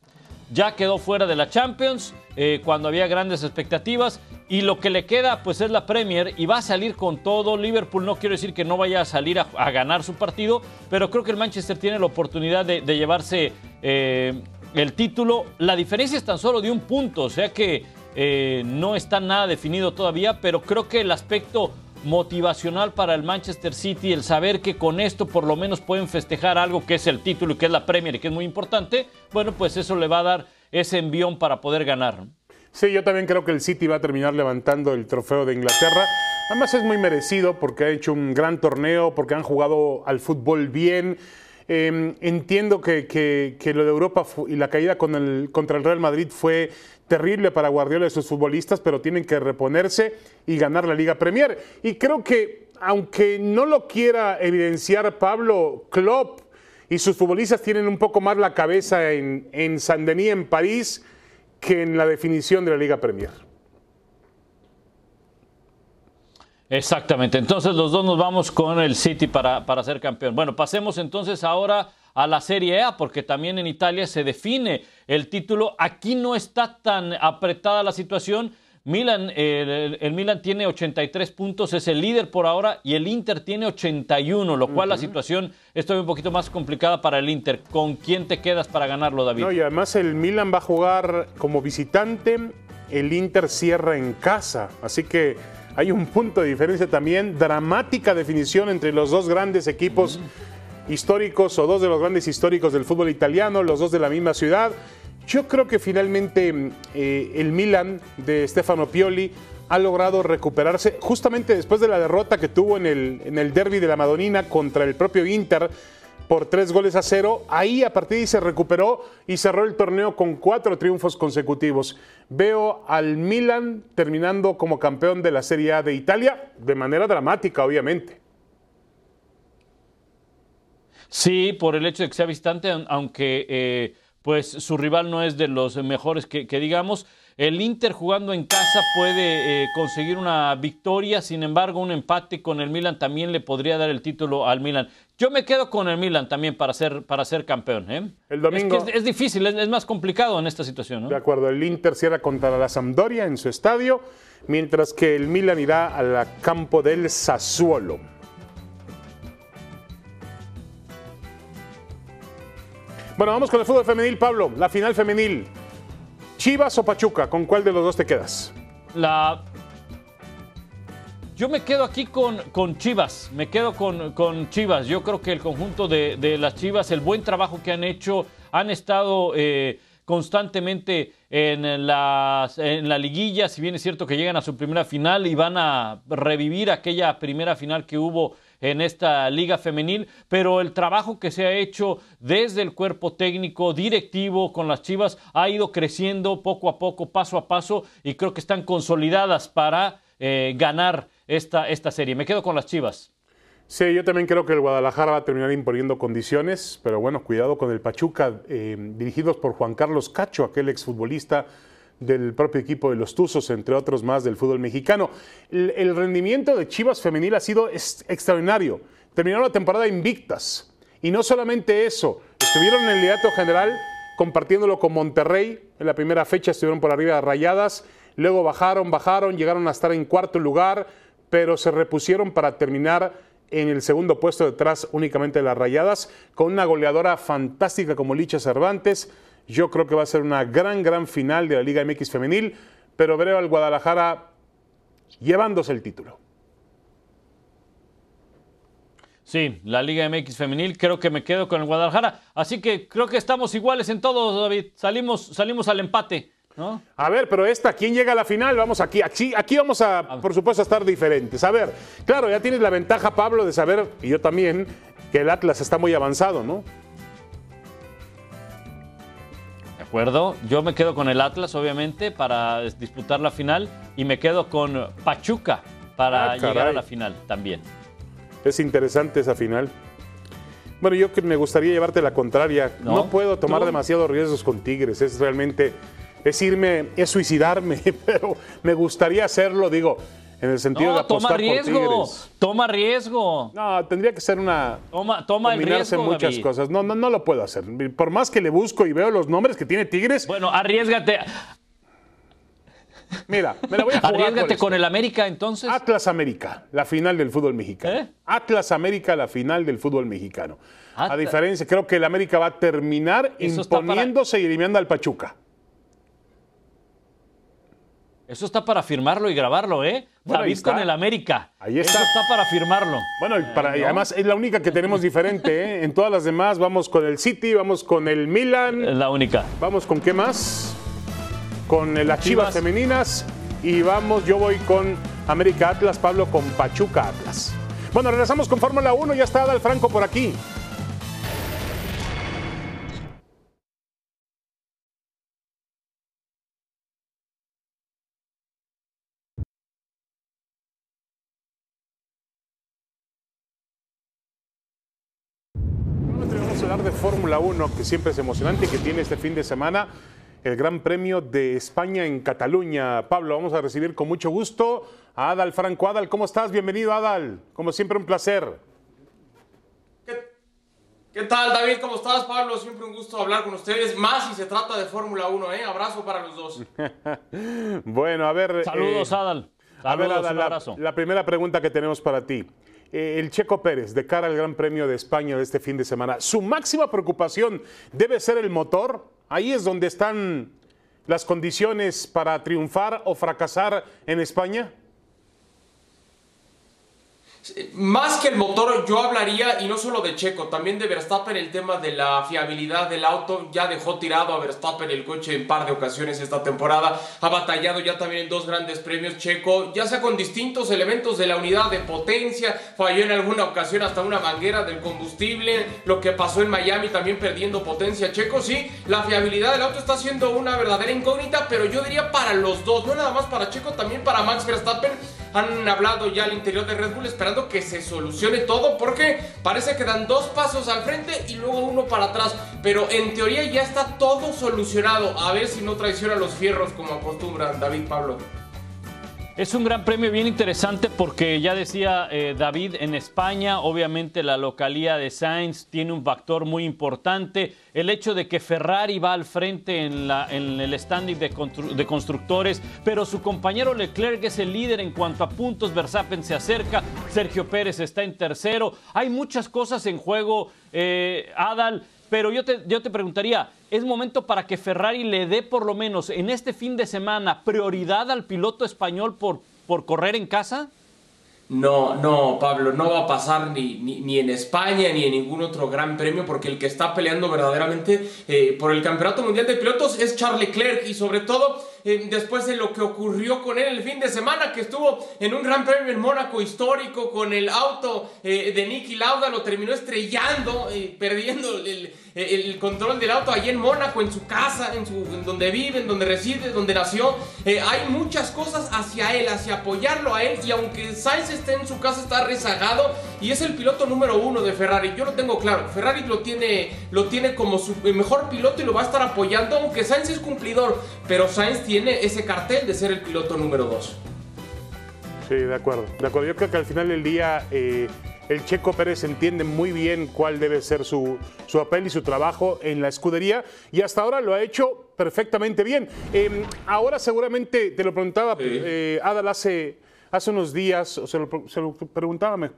Ya quedó fuera de la Champions eh, cuando había grandes expectativas y lo que le queda pues es la Premier y va a salir con todo. Liverpool no quiero decir que no vaya a salir a, ganar su partido, pero creo que el Manchester tiene la oportunidad de, de llevarse eh, el título. La diferencia es tan solo de un punto, o sea que eh, no está nada definido todavía, pero creo que el aspecto motivacional para el Manchester City, el saber que con esto por lo menos pueden festejar algo que es el título y que es la Premier y que es muy importante, bueno, pues eso le va a dar ese envión para poder ganar. Sí, yo también creo que el City va a terminar levantando el trofeo de Inglaterra. Además es muy merecido porque ha hecho un gran torneo, porque han jugado al fútbol bien. Eh, entiendo que, que- que lo de Europa y la caída contra el Real Madrid fue terrible para Guardiola y sus futbolistas, pero tienen que reponerse y ganar la Liga Premier. Y creo que, aunque no lo quiera evidenciar Pablo, Klopp y sus futbolistas tienen un poco más la cabeza en, en Saint-Denis, en París, que en la definición de la Liga Premier. Exactamente, entonces los dos nos vamos con el City para, para ser campeón. Bueno, pasemos entonces ahora a la Serie A, porque también en Italia se define el título. Aquí no está tan apretada la situación. Milan, el, el Milan tiene 83 puntos, es el líder por ahora, y el Inter tiene 81, lo cual la situación es todavía un poquito más complicada para el Inter. ¿Con quién te quedas para ganarlo, David? No, y además el Milan va a jugar como visitante, el Inter cierra en casa, así que hay un punto de diferencia también, dramática definición entre los dos grandes equipos históricos o dos de los grandes históricos del fútbol italiano, los dos de la misma ciudad. Yo creo que finalmente eh, el Milan de Stefano Pioli ha logrado recuperarse justamente después de la derrota que tuvo en el, en el derby de la Madonina contra el propio Inter por tres goles a cero. Ahí a partir de ahí se recuperó y cerró el torneo con cuatro triunfos consecutivos. Veo al Milan terminando como campeón de la Serie A de Italia de manera dramática, obviamente. Sí, por el hecho de que sea visitante, aun- aunque eh, pues su rival no es de los mejores que, que digamos. El Inter jugando en casa puede eh, conseguir una victoria, sin embargo un empate con el Milan también le podría dar el título al Milan. Yo me quedo con el Milan también para ser, para ser campeón. ¿eh? El domingo- Es, que es- es difícil, es, es más complicado en esta situación. ¿no? De acuerdo, el Inter cierra contra la Sampdoria en su estadio. mientras que el Milan irá al campo del Sassuolo. Bueno, vamos con el fútbol femenil, Pablo. La final femenil. Chivas o Pachuca, ¿con cuál de los dos te quedas? La. Yo me quedo aquí con, con Chivas, me quedo con, con, Chivas. Yo creo que el conjunto de, de, las Chivas, el buen trabajo que han hecho, han estado eh, constantemente en, las, en la liguilla, si bien es cierto que llegan a su primera final y van a revivir aquella primera final que hubo en esta liga femenil, pero el trabajo que se ha hecho desde el cuerpo técnico, directivo con las Chivas ha ido creciendo poco a poco, paso a paso, y creo que están consolidadas para eh, ganar esta, esta serie. Me quedo con las Chivas. Sí, yo también creo que el Guadalajara va a terminar imponiendo condiciones, pero bueno, cuidado con el Pachuca, eh, dirigidos por Juan Carlos Cacho, aquel exfutbolista del propio equipo de los Tuzos, entre otros más del fútbol mexicano. El, rendimiento de Chivas femenil ha sido extraordinario. Terminaron la temporada invictas. Y no solamente eso, estuvieron en el liderato general compartiéndolo con Monterrey. En la primera fecha estuvieron por arriba de Rayadas, luego bajaron, bajaron, llegaron a estar en cuarto lugar, pero se repusieron para terminar en el segundo puesto detrás únicamente de las Rayadas, con una goleadora fantástica como Licha Cervantes yo creo que va a ser una gran, gran final de la Liga MX femenil, pero veo al Guadalajara llevándose el título. Sí, la Liga MX femenil, creo que me quedo con el Guadalajara. Así que creo que estamos iguales en todos, David. Salimos, salimos al empate. ¿No? A ver, pero esta, ¿quién llega a la final? Vamos aquí, aquí, aquí vamos a, por supuesto, a estar diferentes. A ver, claro, ya tienes la ventaja, Pablo, de saber, y yo también, que el Atlas está muy avanzado, ¿no? Acuerdo. Yo me quedo con el Atlas, obviamente, para disputar la final y me quedo con Pachuca para ah, llegar a la final también. Es interesante esa final. Bueno, yo que me gustaría llevarte la contraria. No, puedo tomar demasiados riesgos con Tigres. Es realmente, es irme, es suicidarme, pero me gustaría hacerlo. Digo, en el sentido de apostar toma riesgo, Toma riesgo. No, tendría que ser una. Toma, toma el riesgo. muchas cosas. No, no, no lo puedo hacer. Por más que le busco y veo los nombres que tiene Tigres. Bueno, arriesgate. Mira, me la voy a jugar Arriesgate con el América entonces. Atlas América, la final del fútbol mexicano. ¿Eh? Atlas América, la final del fútbol mexicano. A diferencia, creo que el América va a terminar imponiéndose y eliminando al Pachuca. Eso está para firmarlo y grabarlo, ¿eh? David con el América. Ahí está. Eso está para firmarlo. Bueno, para, además es la única que tenemos diferente, ¿eh? En todas las demás vamos con el City, vamos con el Milan. Es la única. Vamos con qué más? Con las Chivas, Chivas femeninas y vamos, yo voy con América Atlas, Pablo con Pachuca Atlas. Bueno, regresamos con Fórmula 1, ya está Adal Franco por aquí. Fórmula 1, que siempre es emocionante y que tiene este fin de semana el Gran Premio de España en Cataluña. Pablo, vamos a recibir con mucho gusto a Adal Franco. Adal, ¿cómo estás? Bienvenido, Adal. Como siempre, un placer. ¿Qué, tal, David? ¿Cómo estás, Pablo? Siempre un gusto hablar con ustedes, más si se trata de Fórmula 1, ¿eh? Abrazo para los dos. bueno, a ver... Saludos, eh, Adal. a ver, Adal, la primera pregunta que tenemos para ti. Eh, el Checo Pérez de cara al Gran Premio de España de este fin de semana. Su máxima preocupación debe ser el motor. Ahí es donde están las condiciones para triunfar o fracasar en España. Más que el motor, yo hablaría, y no solo de Checo, también de Verstappen, el tema de la fiabilidad del auto. Ya dejó tirado a Verstappen el coche en par de ocasiones esta temporada. Ha batallado ya también en dos grandes premios Checo, ya sea con distintos elementos de la unidad de potencia. Falló en alguna ocasión hasta una manguera del combustible. Lo que pasó en Miami también perdiendo potencia Checo. Sí, la fiabilidad del auto está siendo una verdadera incógnita, pero yo diría para los dos, no nada más para Checo, también para Max Verstappen. Han hablado ya al interior de Red Bull esperando que se solucione todo porque parece que dan dos pasos al frente y luego uno para atrás. Pero en teoría ya está todo solucionado. A ver si no traiciona los fierros como acostumbran David Pablo. Es un gran premio bien interesante porque ya decía eh, David, en España obviamente la localía de Sainz tiene un factor muy importante. El hecho de que Ferrari va al frente en, la, en el standing de, de, constructores, pero su compañero Leclerc es el líder en cuanto a puntos, Verstappen se acerca, Sergio Pérez está en tercero. Hay muchas cosas en juego, eh, Adal. Pero yo te, yo te preguntaría, ¿es momento para que Ferrari le dé por lo menos en este fin de semana prioridad al piloto español por, por correr en casa? No, no, Pablo, no va a pasar ni, ni, en España ni en ningún otro gran premio porque el que está peleando verdaderamente eh, por el Campeonato Mundial de Pilotos es Charles Leclerc y sobre todo eh, después de lo que ocurrió con él el fin de semana que estuvo en un gran premio en Mónaco histórico con el auto eh, de Nicky Lauda, lo terminó estrellando, perdiendo el el control del auto allí en Mónaco, en su casa, en, su, donde vive, en donde reside, donde nació. Eh, hay muchas cosas hacia él, hacia apoyarlo a él. Y aunque Sainz esté en su casa, está rezagado y es el piloto número uno de Ferrari. Yo lo tengo claro. Ferrari lo tiene, lo tiene como su mejor piloto y lo va a estar apoyando, aunque Sainz es cumplidor. Pero Sainz tiene ese cartel de ser el piloto número dos. Sí, de acuerdo. De acuerdo. Yo creo que al final del día. Eh, el Checo Pérez entiende muy bien cuál debe ser su, papel y su trabajo en la escudería y hasta ahora lo ha hecho perfectamente bien. Em, ahora seguramente te lo preguntaba eh, Adal hace, hace unos días, se lo, preguntaba,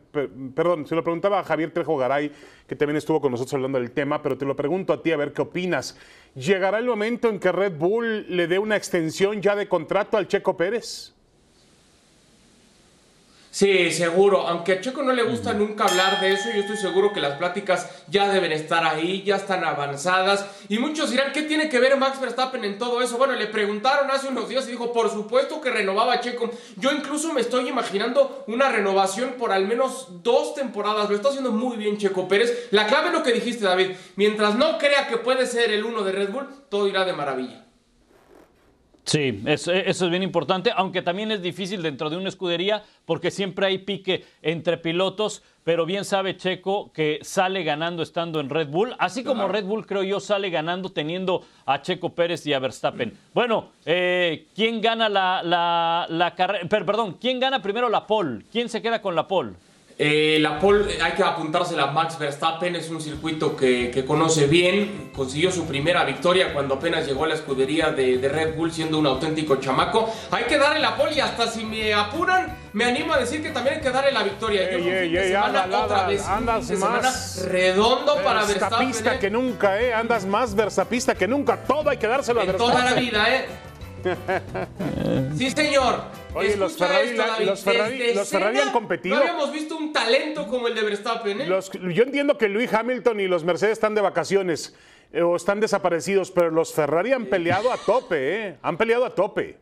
perdón, se lo preguntaba a Javier Trejo Garay, que también estuvo con nosotros hablando del tema, pero te lo pregunto a ti a ver qué opinas. ¿Llegará el momento en que Red Bull le dé una extensión ya de contrato al Checo Pérez? Sí, seguro. Aunque a Checo no le gusta nunca hablar de eso, yo estoy seguro que las pláticas ya deben estar ahí, ya están avanzadas. Y muchos dirán, ¿qué tiene que ver Max Verstappen en todo eso? Bueno, le preguntaron hace unos días y dijo, por supuesto que renovaba a Checo. Yo incluso me estoy imaginando una renovación por al menos dos temporadas. Lo está haciendo muy bien Checo Pérez. La clave es lo que dijiste, David. Mientras no crea que puede ser el uno de Red Bull, todo irá de maravilla. Sí, eso, es bien importante, aunque también es difícil dentro de una escudería porque siempre hay pique entre pilotos, pero bien sabe Checo que sale ganando estando en Red Bull, así como Red Bull creo yo sale ganando teniendo a Checo Pérez y a Verstappen. Bueno, eh, ¿quién gana la, la, la carrera? Perdón, ¿quién gana primero la pole? ¿Quién se queda con la pole? Eh, la pole hay que apuntársela a Max Verstappen, es un circuito que, conoce bien, consiguió su primera victoria cuando apenas llegó a la escudería de, Red Bull siendo un auténtico chamaco. Hay que darle la pole y hasta si me apuran, me animo a decir que también hay que darle la victoria. Yo semana otra vez, andas más redondo para Verstappen. ¿eh? que nunca, ¿eh? Andas más versapista que nunca, todo hay que dárselo a Verstappen. toda la vida, ¿eh? Sí, señor. Oye, los Ferrari, los Ferrari, han competido. No habíamos visto un talento como el de Verstappen. ¿eh? yo entiendo que Luis Hamilton y los Mercedes están de vacaciones eh, o están desaparecidos, pero los Ferrari han peleado a tope, ¿eh? Han peleado a tope.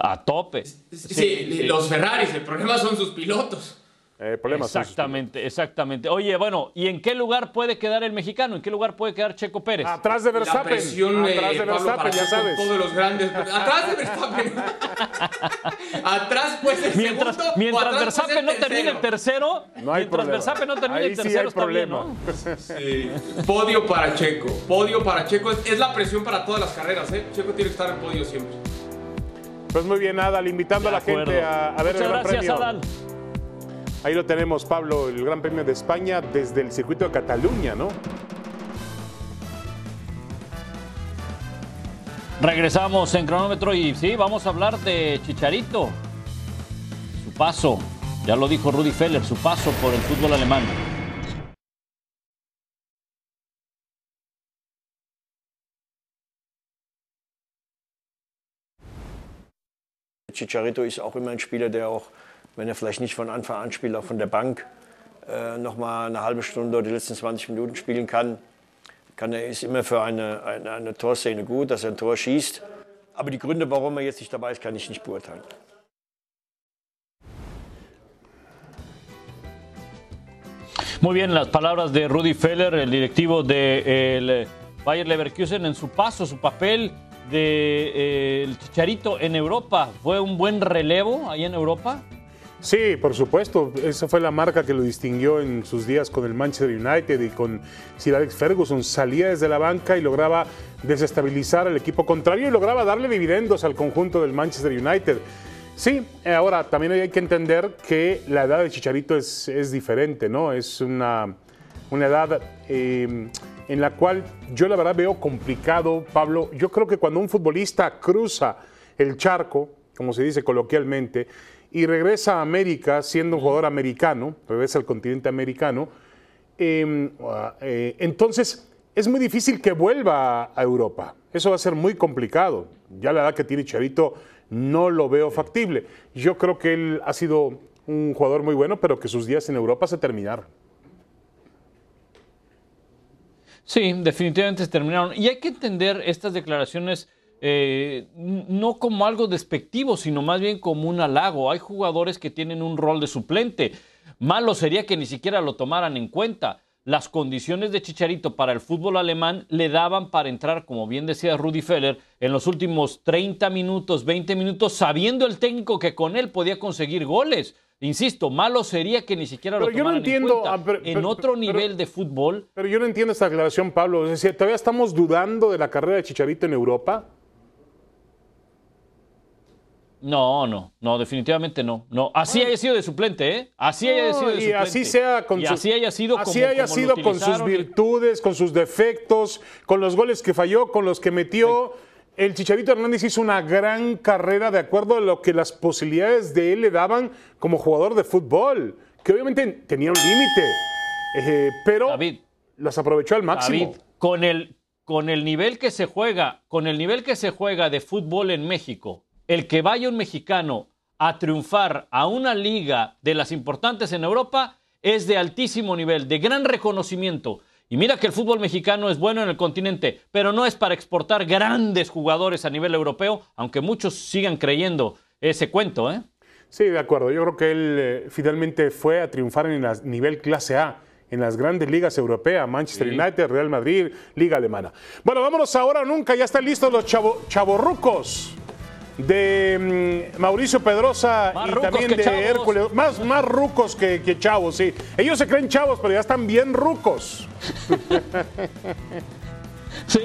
A tope. sí, los Ferraris, el problema son sus pilotos. Eh, exactamente, exactamente. Oye, bueno, ¿y en qué lugar puede quedar el mexicano? ¿En qué lugar puede quedar Checo Pérez? Atrás de Verstappen. La presión, Atrás de Verstappen, ya sabes. Todos los grandes. Atrás de Verstappen. atrás pues el mientras, segundo. Mientras Verstappen no termine el tercero. No hay mientras problema. Verstappen no termine el tercero, está problema. bien, sí. Podio para Checo. Podio para Checo. Es, la presión para todas las carreras, ¿eh? Checo tiene que estar en podio siempre. Pues muy bien, Adal, invitando a la gente a, a ver Muchas el Gran gracias, Premio. Adal. Ahí lo tenemos, Pablo, el Gran Premio de España desde el circuito de Cataluña, ¿no? Regresamos en cronómetro y sí, vamos a hablar de Chicharito. Su paso, ya lo dijo Rudy Feller, su paso por el fútbol alemán. Chicharito ist auch immer ein Spieler, der auch wenn er vielleicht nicht von Anfang an spielt, auch von der Bank äh, nochmal eine halbe Stunde oder die letzten 20 Minuten spielen kann. kann er ist immer für eine, eine, eine Torszene gut, dass er ein Tor schießt. Aber die Gründe, warum er jetzt nicht dabei ist, kann ich nicht beurteilen. Muy bien, las palabras de Rudy Feller, el directivo de Bayer Leverkusen, en su paso, su papel de eh, Chicharito en Europa. ¿Fue un buen relevo ahí en Europa? Sí, por supuesto. Esa fue la marca que lo distinguió en sus días con el Manchester United y con Sir Alex Ferguson. Salía desde la banca y lograba desestabilizar al equipo contrario y lograba darle dividendos al conjunto del Manchester United. Sí, ahora también hay que entender que la edad de Chicharito es, diferente, ¿no? Es una, una edad eh, en la cual yo la verdad veo complicado, Pablo. Yo creo que cuando un futbolista cruza el charco, como se dice coloquialmente, y regresa a América siendo un jugador americano, regresa al continente americano, em, eh, entonces es muy difícil que vuelva a Europa. Eso va a ser muy complicado. Ya la edad que tiene Charito no lo veo factible. Yo creo que él ha sido un jugador muy bueno, pero que sus días en Europa se terminaron. Sí, definitivamente se terminaron. Y hay que entender estas declaraciones eh, no como algo despectivo, sino más bien como un halago. Hay jugadores que tienen un rol de suplente. Malo sería que ni siquiera lo tomaran en cuenta. Las condiciones de Chicharito para el fútbol alemán le daban para entrar, como bien decía Rudy Feller, en los últimos 30 minutos, 20 minutos, sabiendo el técnico que con él podía conseguir goles. Insisto, malo sería que ni siquiera lo tomaran en cuenta. Ah, en otro nivel de fútbol. Pero yo no entiendo esta declaración, Pablo. Es decir, ¿todavía estamos dudando de la carrera de Chicharito en Europa? No, no, no, definitivamente no. No, así haya sido de suplente, ¿eh? Así haya sido de suplente. Y así sea con y así haya sido así haya sido con sus virtudes, con sus defectos, con los goles que falló, con los que metió. El Chicharito Hernández hizo una gran carrera de acuerdo a lo que las posibilidades de él le daban como jugador de fútbol, que obviamente tenía un límite, eh, pero las aprovechó al máximo. David, con el, con el nivel que se juega, con el nivel que se juega de fútbol en México, el que vaya un mexicano a triunfar a una liga de las importantes en Europa es de altísimo nivel, de gran reconocimiento. Y mira que el fútbol mexicano es bueno en el continente, pero no es para exportar grandes jugadores a nivel europeo, aunque muchos sigan creyendo ese cuento. ¿eh? Sí, de acuerdo. Yo creo que él eh, finalmente fue a triunfar en el nivel clase A en las grandes ligas europeas, Manchester United, Real Madrid, Liga Alemana. Bueno, vámonos ahora nunca, ya están listos los chavo, chavorrucos de mm, Mauricio Pedrosa y también de Hércules. Más, más rucos que, que, chavos, sí. Ellos se creen chavos, pero ya están bien rucos. sí.